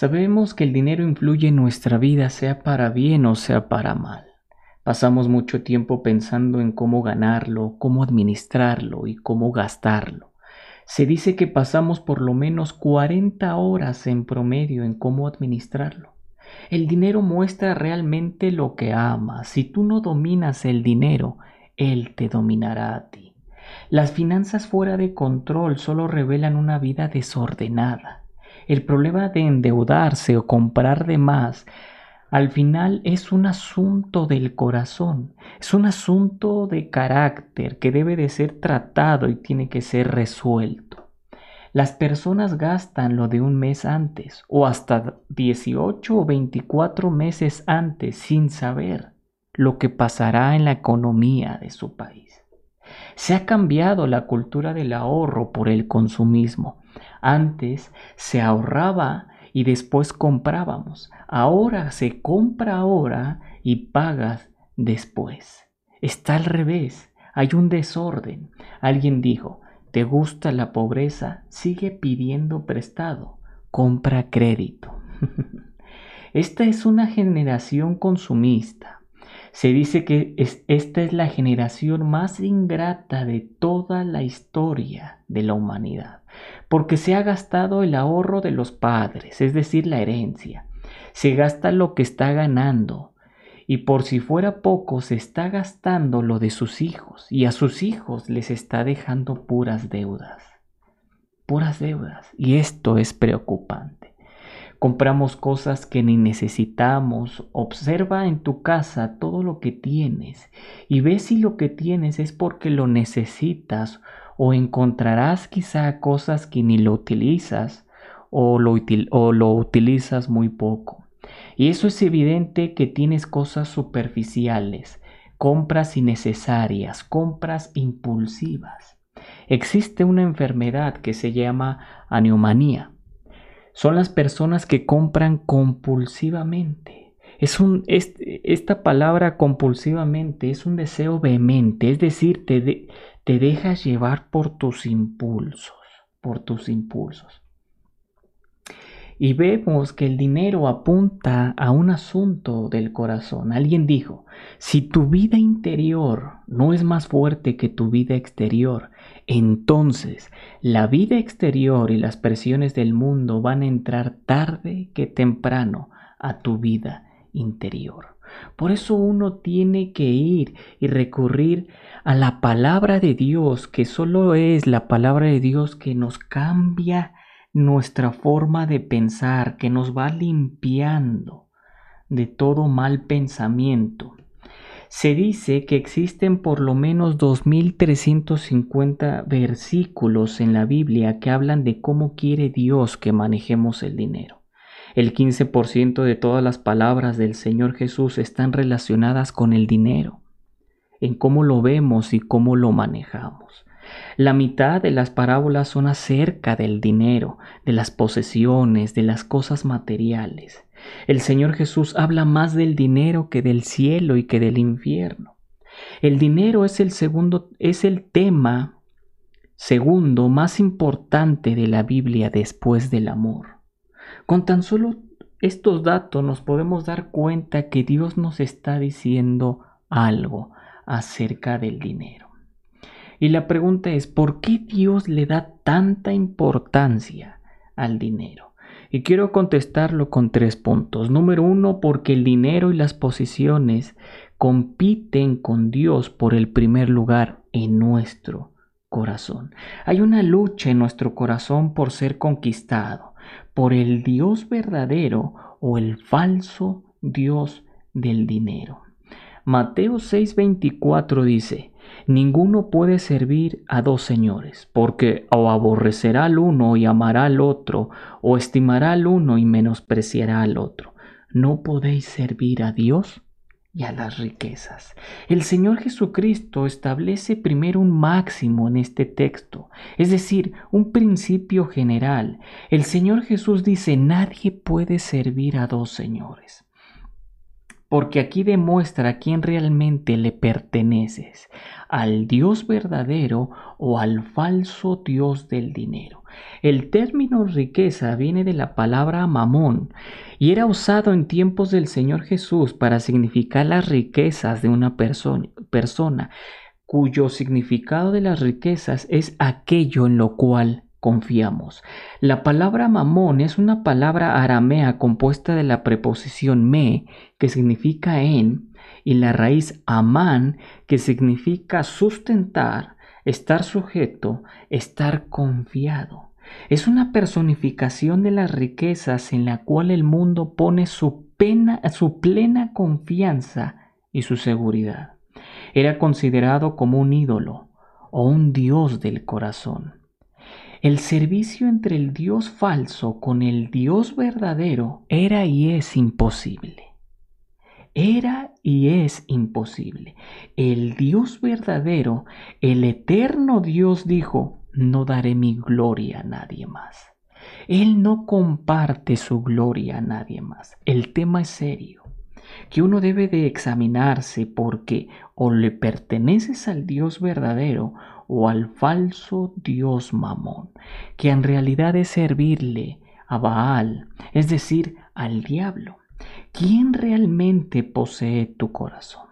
Sabemos que el dinero influye en nuestra vida, sea para bien o sea para mal. Pasamos mucho tiempo pensando en cómo ganarlo, cómo administrarlo y cómo gastarlo. Se dice que pasamos por lo menos 40 horas en promedio en cómo administrarlo. El dinero muestra realmente lo que amas. Si tú no dominas el dinero, él te dominará a ti. Las finanzas fuera de control solo revelan una vida desordenada. El problema de endeudarse o comprar de más al final es un asunto del corazón, es un asunto de carácter que debe de ser tratado y tiene que ser resuelto. Las personas gastan lo de un mes antes o hasta 18 o 24 meses antes sin saber lo que pasará en la economía de su país. Se ha cambiado la cultura del ahorro por el consumismo. Antes se ahorraba y después comprábamos. Ahora se compra ahora y pagas después. Está al revés. Hay un desorden. Alguien dijo, ¿te gusta la pobreza? Sigue pidiendo prestado. Compra crédito. Esta es una generación consumista se dice que esta es la generación más ingrata de toda la historia de la humanidad, porque se ha gastado el ahorro de los padres, es decir, la herencia. Se gasta lo que está ganando, y por si fuera poco, se está gastando lo de sus hijos, y a sus hijos les está dejando puras deudas. Puras deudas. Y esto es preocupante. Compramos cosas que ni necesitamos. Observa en tu casa todo lo que tienes y ve si lo que tienes es porque lo necesitas o encontrarás quizá cosas que ni lo utilizas o lo, o lo utilizas muy poco. Y eso es evidente que tienes cosas superficiales, compras innecesarias, compras impulsivas. Existe una enfermedad que se llama aneomanía son las personas que compran compulsivamente. Es un, esta palabra compulsivamente es un deseo vehemente, es decir, te, te dejas llevar por tus impulsos, por tus impulsos. Y vemos que el dinero apunta a un asunto del corazón. Alguien dijo, si tu vida interior no es más fuerte que tu vida exterior, entonces la vida exterior y las presiones del mundo van a entrar tarde que temprano a tu vida interior. Por eso uno tiene que ir y recurrir a la palabra de Dios, que solo es la palabra de Dios que nos cambia nuestra forma de pensar que nos va limpiando de todo mal pensamiento. Se dice que existen por lo menos 2.350 versículos en la Biblia que hablan de cómo quiere Dios que manejemos el dinero. El 15% de todas las palabras del Señor Jesús están relacionadas con el dinero, en cómo lo vemos y cómo lo manejamos. La mitad de las parábolas son acerca del dinero, de las posesiones, de las cosas materiales. El Señor Jesús habla más del dinero que del cielo y que del infierno. El dinero es el segundo es el tema segundo más importante de la Biblia después del amor. Con tan solo estos datos nos podemos dar cuenta que Dios nos está diciendo algo acerca del dinero. Y la pregunta es, ¿por qué Dios le da tanta importancia al dinero? Y quiero contestarlo con tres puntos. Número uno, porque el dinero y las posiciones compiten con Dios por el primer lugar en nuestro corazón. Hay una lucha en nuestro corazón por ser conquistado, por el Dios verdadero o el falso Dios del dinero. Mateo 6:24 dice, Ninguno puede servir a dos señores, porque o aborrecerá al uno y amará al otro, o estimará al uno y menospreciará al otro. No podéis servir a Dios y a las riquezas. El Señor Jesucristo establece primero un máximo en este texto, es decir, un principio general. El Señor Jesús dice, nadie puede servir a dos señores. Porque aquí demuestra a quién realmente le perteneces, al Dios verdadero o al falso Dios del dinero. El término riqueza viene de la palabra mamón y era usado en tiempos del Señor Jesús para significar las riquezas de una persona, persona cuyo significado de las riquezas es aquello en lo cual confiamos. La palabra mamón es una palabra aramea compuesta de la preposición me, que significa en, y la raíz amán, que significa sustentar, estar sujeto, estar confiado. Es una personificación de las riquezas en la cual el mundo pone su, pena, su plena confianza y su seguridad. Era considerado como un ídolo o un dios del corazón. El servicio entre el Dios falso con el Dios verdadero era y es imposible. Era y es imposible. El Dios verdadero, el eterno Dios dijo, no daré mi gloria a nadie más. Él no comparte su gloria a nadie más. El tema es serio, que uno debe de examinarse porque o le perteneces al Dios verdadero o al falso dios Mamón, que en realidad es servirle a Baal, es decir, al diablo. ¿Quién realmente posee tu corazón?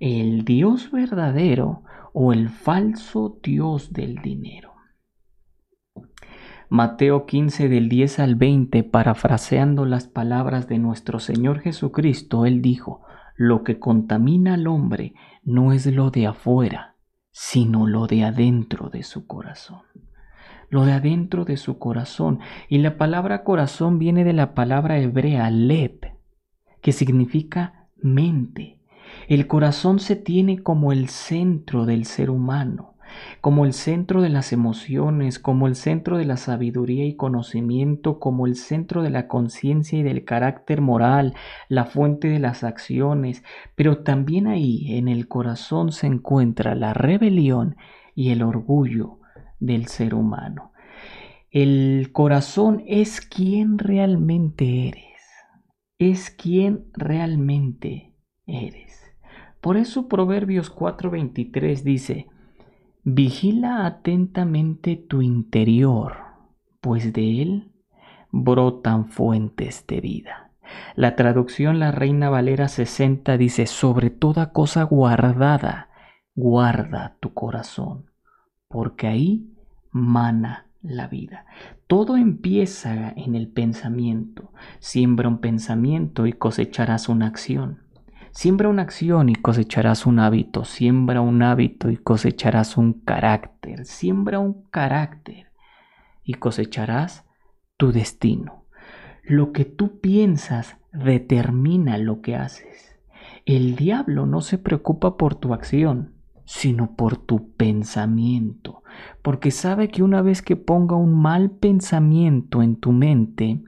¿El Dios verdadero o el falso Dios del dinero? Mateo 15 del 10 al 20, parafraseando las palabras de nuestro Señor Jesucristo, él dijo, lo que contamina al hombre no es lo de afuera, sino lo de adentro de su corazón. Lo de adentro de su corazón. Y la palabra corazón viene de la palabra hebrea lep, que significa mente. El corazón se tiene como el centro del ser humano como el centro de las emociones, como el centro de la sabiduría y conocimiento, como el centro de la conciencia y del carácter moral, la fuente de las acciones, pero también ahí en el corazón se encuentra la rebelión y el orgullo del ser humano. El corazón es quien realmente eres, es quien realmente eres. Por eso Proverbios 4:23 dice, Vigila atentamente tu interior, pues de él brotan fuentes de vida. La traducción La Reina Valera 60 dice, sobre toda cosa guardada, guarda tu corazón, porque ahí mana la vida. Todo empieza en el pensamiento. Siembra un pensamiento y cosecharás una acción. Siembra una acción y cosecharás un hábito. Siembra un hábito y cosecharás un carácter. Siembra un carácter y cosecharás tu destino. Lo que tú piensas determina lo que haces. El diablo no se preocupa por tu acción, sino por tu pensamiento, porque sabe que una vez que ponga un mal pensamiento en tu mente,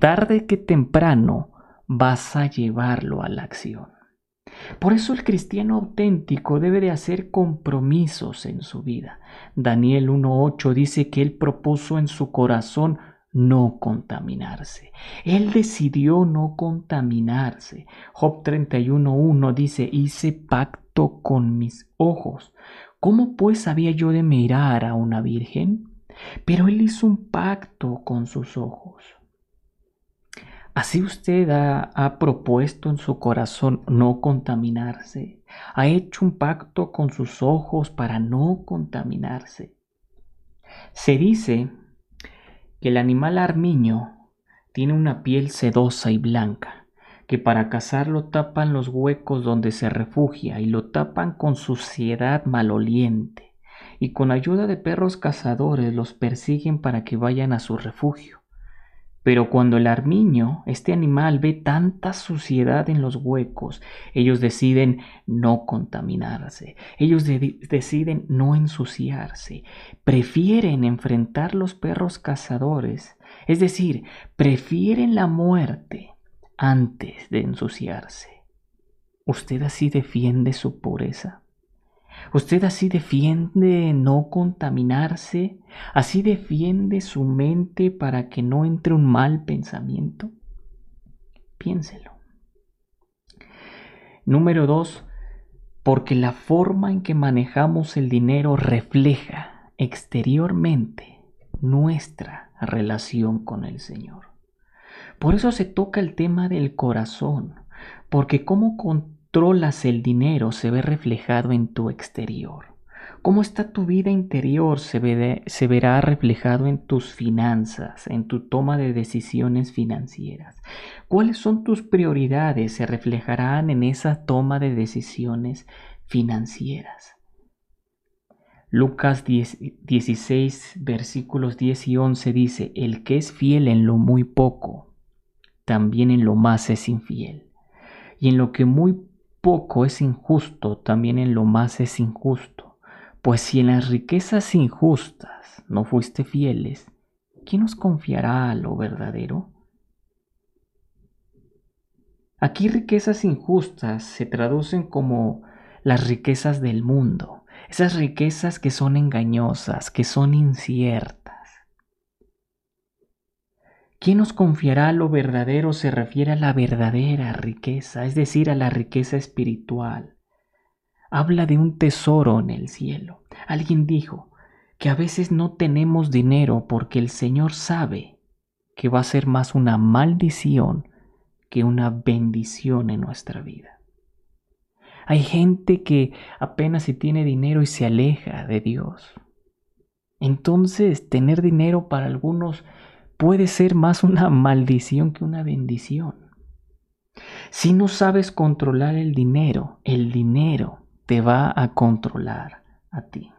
tarde que temprano vas a llevarlo a la acción. Por eso el cristiano auténtico debe de hacer compromisos en su vida. Daniel 1.8 dice que él propuso en su corazón no contaminarse. Él decidió no contaminarse. Job 31.1 dice, hice pacto con mis ojos. ¿Cómo pues había yo de mirar a una virgen? Pero él hizo un pacto con sus ojos. Así usted ha, propuesto en su corazón no contaminarse, ha hecho un pacto con sus ojos para no contaminarse. Se dice que el animal armiño tiene una piel sedosa y blanca, que para cazarlo tapan los huecos donde se refugia y lo tapan con suciedad maloliente, y con ayuda de perros cazadores los persiguen para que vayan a su refugio. Pero cuando el armiño, este animal, ve tanta suciedad en los huecos, ellos deciden no contaminarse, ellos deciden no ensuciarse, prefieren enfrentar los perros cazadores, es decir, prefieren la muerte antes de ensuciarse. ¿Usted así defiende su pureza? Usted así defiende no contaminarse, así defiende su mente para que no entre un mal pensamiento. Piénselo. Número dos, porque la forma en que manejamos el dinero refleja exteriormente nuestra relación con el Señor. Por eso se toca el tema del corazón, porque cómo controlas el dinero se ve reflejado en tu exterior. Cómo está tu vida interior se, se, verá reflejado en tus finanzas, en tu toma de decisiones financieras. ¿Cuáles son tus prioridades? Se reflejarán en esa toma de decisiones financieras. Lucas 16, versículos 10 y 11 dice, El que es fiel en lo muy poco, también en lo más es infiel. Y en lo que muy poco es injusto, también en lo más es injusto. Pues si en las riquezas injustas no fuiste fieles, ¿quién nos confiará a lo verdadero? Aquí riquezas injustas se traducen como las riquezas del mundo, esas riquezas que son engañosas, que son inciertas. ¿Quién nos confiará lo verdadero? Se refiere a la verdadera riqueza, es decir, a la riqueza espiritual habla de un tesoro en el cielo. Alguien dijo que a veces no tenemos dinero porque el Señor sabe que va a ser más una maldición que una bendición en nuestra vida. Hay gente que apenas si tiene dinero y se aleja de Dios. Entonces, tener dinero para algunos puede ser más una maldición que una bendición. Si no sabes controlar el dinero, el dinero te va a controlar a ti.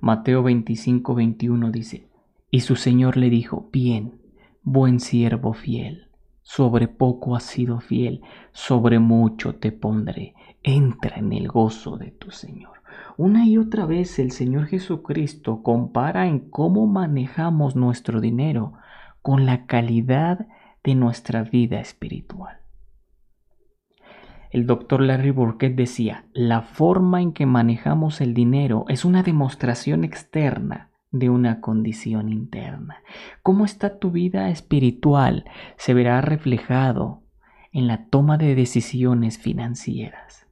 Mateo 25, 21 dice, y su Señor le dijo, bien, buen siervo fiel, sobre poco has sido fiel, sobre mucho te pondré, entra en el gozo de tu Señor. Una y otra vez el Señor Jesucristo compara en cómo manejamos nuestro dinero con la calidad de nuestra vida espiritual. El doctor Larry Burkett decía, la forma en que manejamos el dinero es una demostración externa de una condición interna. ¿Cómo está tu vida espiritual? Se verá reflejado en la toma de decisiones financieras.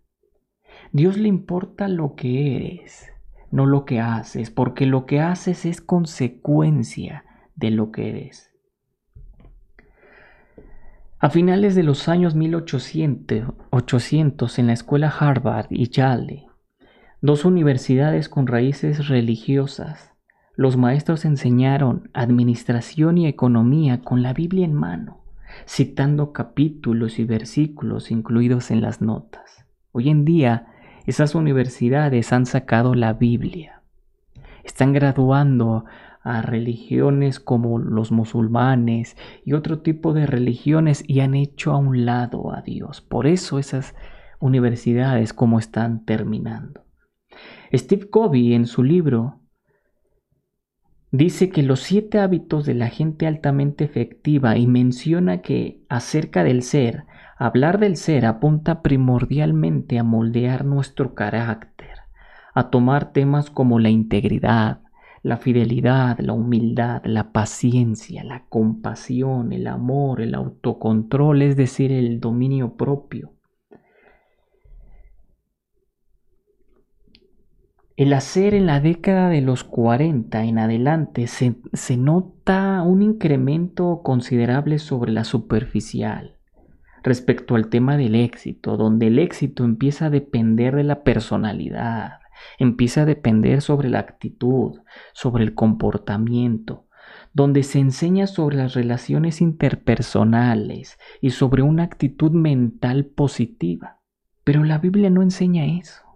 Dios le importa lo que eres, no lo que haces, porque lo que haces es consecuencia de lo que eres. A finales de los años 1800, en la escuela Harvard y Yale, dos universidades con raíces religiosas, los maestros enseñaron administración y economía con la Biblia en mano, citando capítulos y versículos incluidos en las notas. Hoy en día, esas universidades han sacado la Biblia. Están graduando a religiones como los musulmanes y otro tipo de religiones y han hecho a un lado a Dios. Por eso esas universidades como están terminando. Steve Covey en su libro dice que los siete hábitos de la gente altamente efectiva y menciona que acerca del ser, hablar del ser apunta primordialmente a moldear nuestro carácter, a tomar temas como la integridad, la fidelidad, la humildad, la paciencia, la compasión, el amor, el autocontrol, es decir, el dominio propio. El hacer en la década de los 40 en adelante se, se, nota un incremento considerable sobre la superficial respecto al tema del éxito, donde el éxito empieza a depender de la personalidad, empieza a depender sobre la actitud, sobre el comportamiento, donde se enseña sobre las relaciones interpersonales y sobre una actitud mental positiva. Pero la Biblia no enseña eso.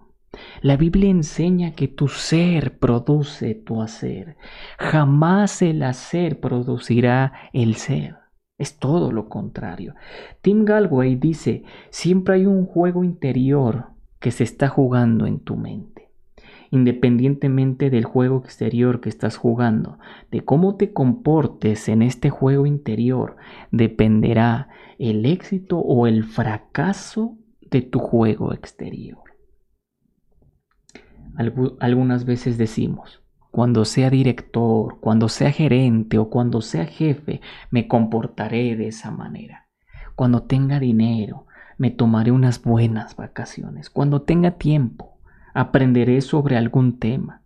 La Biblia enseña que tu ser produce tu hacer. Jamás el hacer producirá el ser. Es todo lo contrario. Tim Galway dice, siempre hay un juego interior que se está jugando en tu mente independientemente del juego exterior que estás jugando, de cómo te comportes en este juego interior, dependerá el éxito o el fracaso de tu juego exterior. Algunas veces decimos, cuando sea director, cuando sea gerente o cuando sea jefe, me comportaré de esa manera. Cuando tenga dinero, me tomaré unas buenas vacaciones. Cuando tenga tiempo, aprenderé sobre algún tema.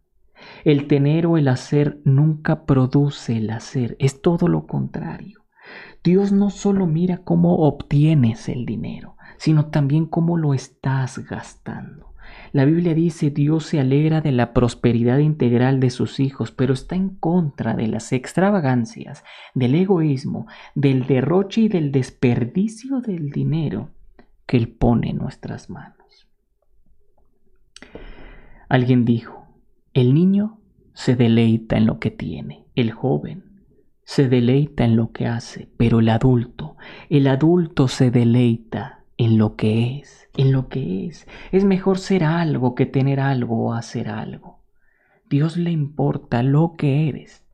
El tener o el hacer nunca produce el hacer, es todo lo contrario. Dios no solo mira cómo obtienes el dinero, sino también cómo lo estás gastando. La Biblia dice Dios se alegra de la prosperidad integral de sus hijos, pero está en contra de las extravagancias, del egoísmo, del derroche y del desperdicio del dinero que Él pone en nuestras manos. Alguien dijo, el niño se deleita en lo que tiene, el joven se deleita en lo que hace, pero el adulto, el adulto se deleita en lo que es, en lo que es. Es mejor ser algo que tener algo o hacer algo. Dios le importa lo que eres,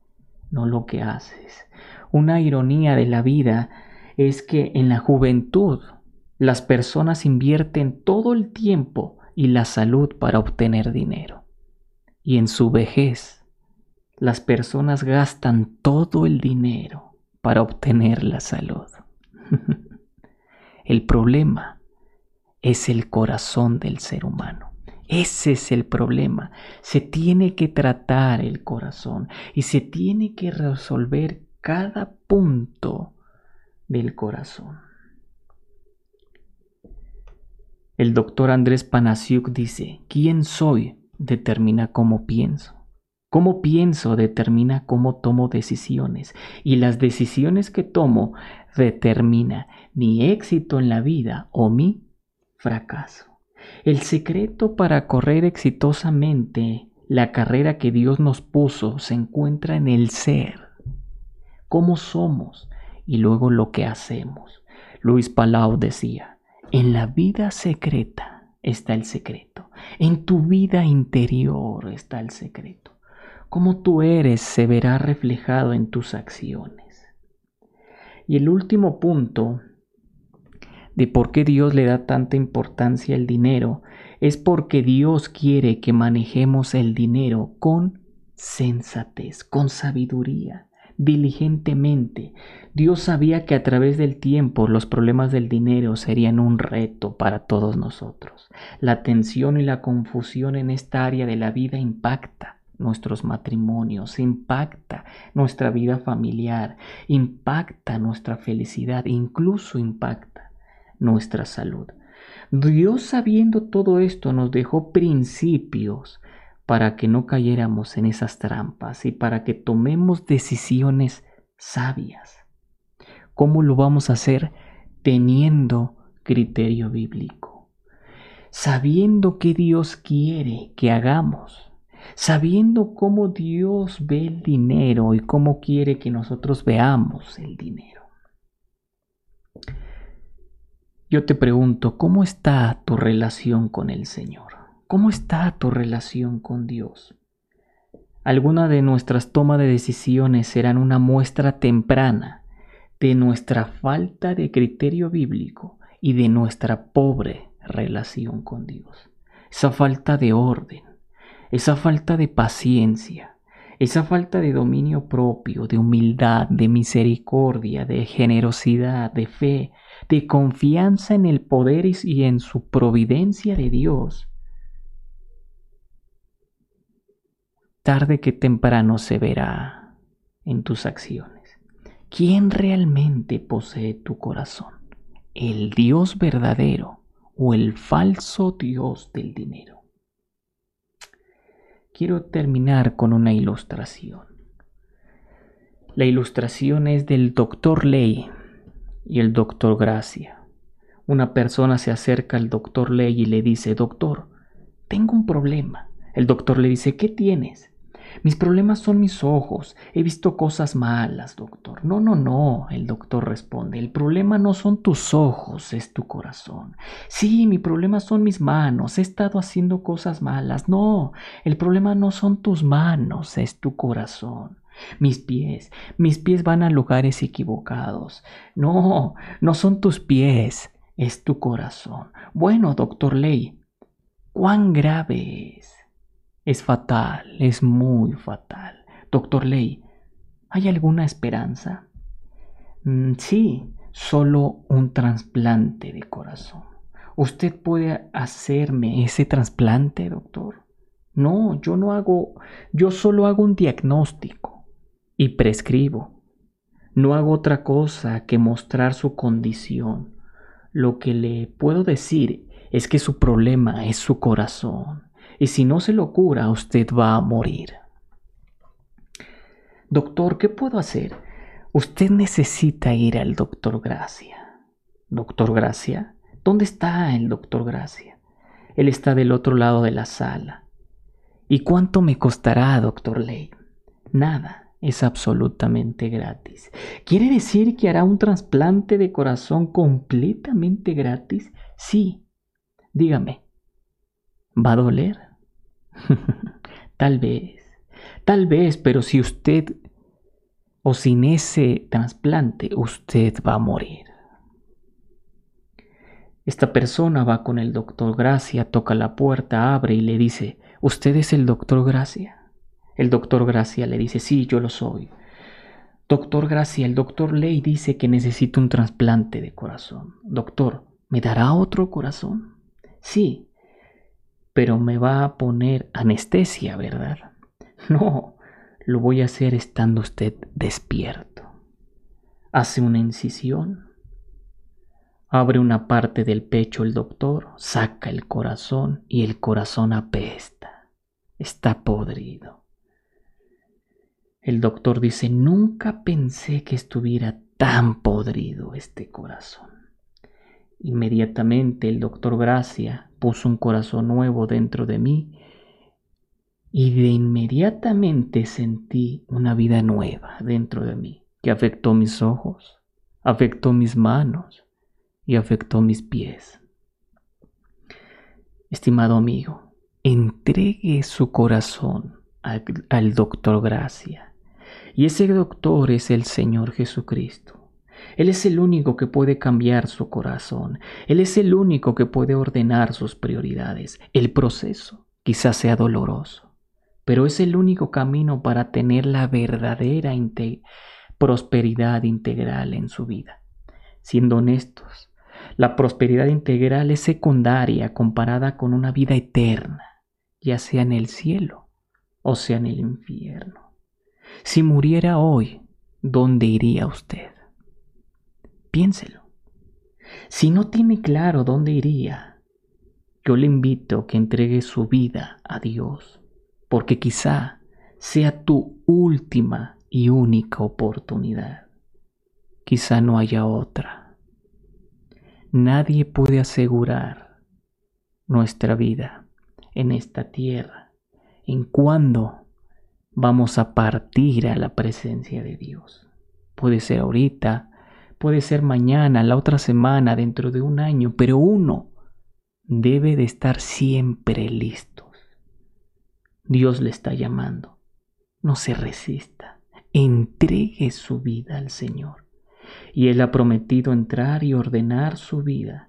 no lo que haces. Una ironía de la vida es que en la juventud las personas invierten todo el tiempo y la salud para obtener dinero. Y en su vejez, las personas gastan todo el dinero para obtener la salud. el problema es el corazón del ser humano. Ese es el problema. Se tiene que tratar el corazón y se tiene que resolver cada punto del corazón. El doctor Andrés Panasiuk dice, ¿quién soy? determina cómo pienso. Cómo pienso determina cómo tomo decisiones y las decisiones que tomo determina mi éxito en la vida o mi fracaso. El secreto para correr exitosamente la carrera que Dios nos puso se encuentra en el ser, cómo somos y luego lo que hacemos. Luis Palau decía, en la vida secreta está el secreto. En tu vida interior está el secreto. Cómo tú eres se verá reflejado en tus acciones. Y el último punto de por qué Dios le da tanta importancia al dinero es porque Dios quiere que manejemos el dinero con sensatez, con sabiduría diligentemente. Dios sabía que a través del tiempo los problemas del dinero serían un reto para todos nosotros. La tensión y la confusión en esta área de la vida impacta nuestros matrimonios, impacta nuestra vida familiar, impacta nuestra felicidad, incluso impacta nuestra salud. Dios sabiendo todo esto nos dejó principios para que no cayéramos en esas trampas y para que tomemos decisiones sabias. ¿Cómo lo vamos a hacer? Teniendo criterio bíblico, sabiendo que Dios quiere que hagamos, sabiendo cómo Dios ve el dinero y cómo quiere que nosotros veamos el dinero. Yo te pregunto, ¿cómo está tu relación con el Señor? ¿Cómo está tu relación con Dios? Alguna de nuestras tomas de decisiones serán una muestra temprana de nuestra falta de criterio bíblico y de nuestra pobre relación con Dios. Esa falta de orden, esa falta de paciencia, esa falta de dominio propio, de humildad, de misericordia, de generosidad, de fe, de confianza en el poder y en su providencia de Dios tarde que temprano se verá en tus acciones. ¿Quién realmente posee tu corazón? ¿El Dios verdadero o el falso Dios del dinero? Quiero terminar con una ilustración. La ilustración es del doctor Ley y el doctor Gracia. Una persona se acerca al doctor Ley y le dice, doctor, tengo un problema. El doctor le dice, ¿qué tienes? Mis problemas son mis ojos. He visto cosas malas, doctor. No, no, no, el doctor responde. El problema no son tus ojos, es tu corazón. Sí, mi problema son mis manos. He estado haciendo cosas malas. No, el problema no son tus manos, es tu corazón. Mis pies, mis pies van a lugares equivocados. No, no son tus pies, es tu corazón. Bueno, doctor Ley, ¿cuán grave es? Es fatal, es muy fatal. Doctor Ley, ¿hay alguna esperanza? Mm, sí, solo un trasplante de corazón. ¿Usted puede hacerme ese trasplante, doctor? No, yo no hago, yo solo hago un diagnóstico y prescribo. No hago otra cosa que mostrar su condición. Lo que le puedo decir es que su problema es su corazón, y si no se lo cura, usted va a morir. Doctor, ¿qué puedo hacer? Usted necesita ir al doctor Gracia. ¿Doctor Gracia? ¿Dónde está el doctor Gracia? Él está del otro lado de la sala. ¿Y cuánto me costará, doctor Ley? Nada, es absolutamente gratis. ¿Quiere decir que hará un trasplante de corazón completamente gratis? Sí. Dígame, ¿va a doler? tal vez, tal vez, pero si usted o sin ese trasplante, usted va a morir. Esta persona va con el doctor Gracia, toca la puerta, abre y le dice, ¿usted es el doctor Gracia? El doctor Gracia le dice, sí, yo lo soy. Doctor Gracia, el doctor Ley dice que necesito un trasplante de corazón. Doctor, ¿me dará otro corazón? Sí, pero me va a poner anestesia, ¿verdad? No, lo voy a hacer estando usted despierto. Hace una incisión. Abre una parte del pecho el doctor, saca el corazón y el corazón apesta. Está podrido. El doctor dice, nunca pensé que estuviera tan podrido este corazón. Inmediatamente el doctor Gracia puso un corazón nuevo dentro de mí y de inmediatamente sentí una vida nueva dentro de mí, que afectó mis ojos, afectó mis manos y afectó mis pies. Estimado amigo, entregue su corazón al, al doctor Gracia. Y ese doctor es el Señor Jesucristo. Él es el único que puede cambiar su corazón. Él es el único que puede ordenar sus prioridades. El proceso quizás sea doloroso, pero es el único camino para tener la verdadera prosperidad integral en su vida. Siendo honestos, la prosperidad integral es secundaria comparada con una vida eterna, ya sea en el cielo o sea en el infierno. Si muriera hoy, ¿dónde iría usted? Piénselo. Si no tiene claro dónde iría, yo le invito a que entregue su vida a Dios porque quizá sea tu última y única oportunidad. Quizá no haya otra. Nadie puede asegurar nuestra vida en esta tierra en cuando vamos a partir a la presencia de Dios. Puede ser ahorita, puede ser mañana, la otra semana, dentro de un año, pero uno debe de estar siempre listo Dios le está llamando. No se resista. Entregue su vida al Señor. Y Él ha prometido entrar y ordenar su vida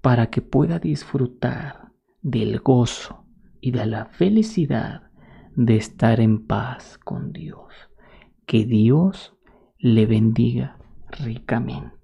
para que pueda disfrutar del gozo y de la felicidad de estar en paz con Dios. Que Dios le bendiga ricamente.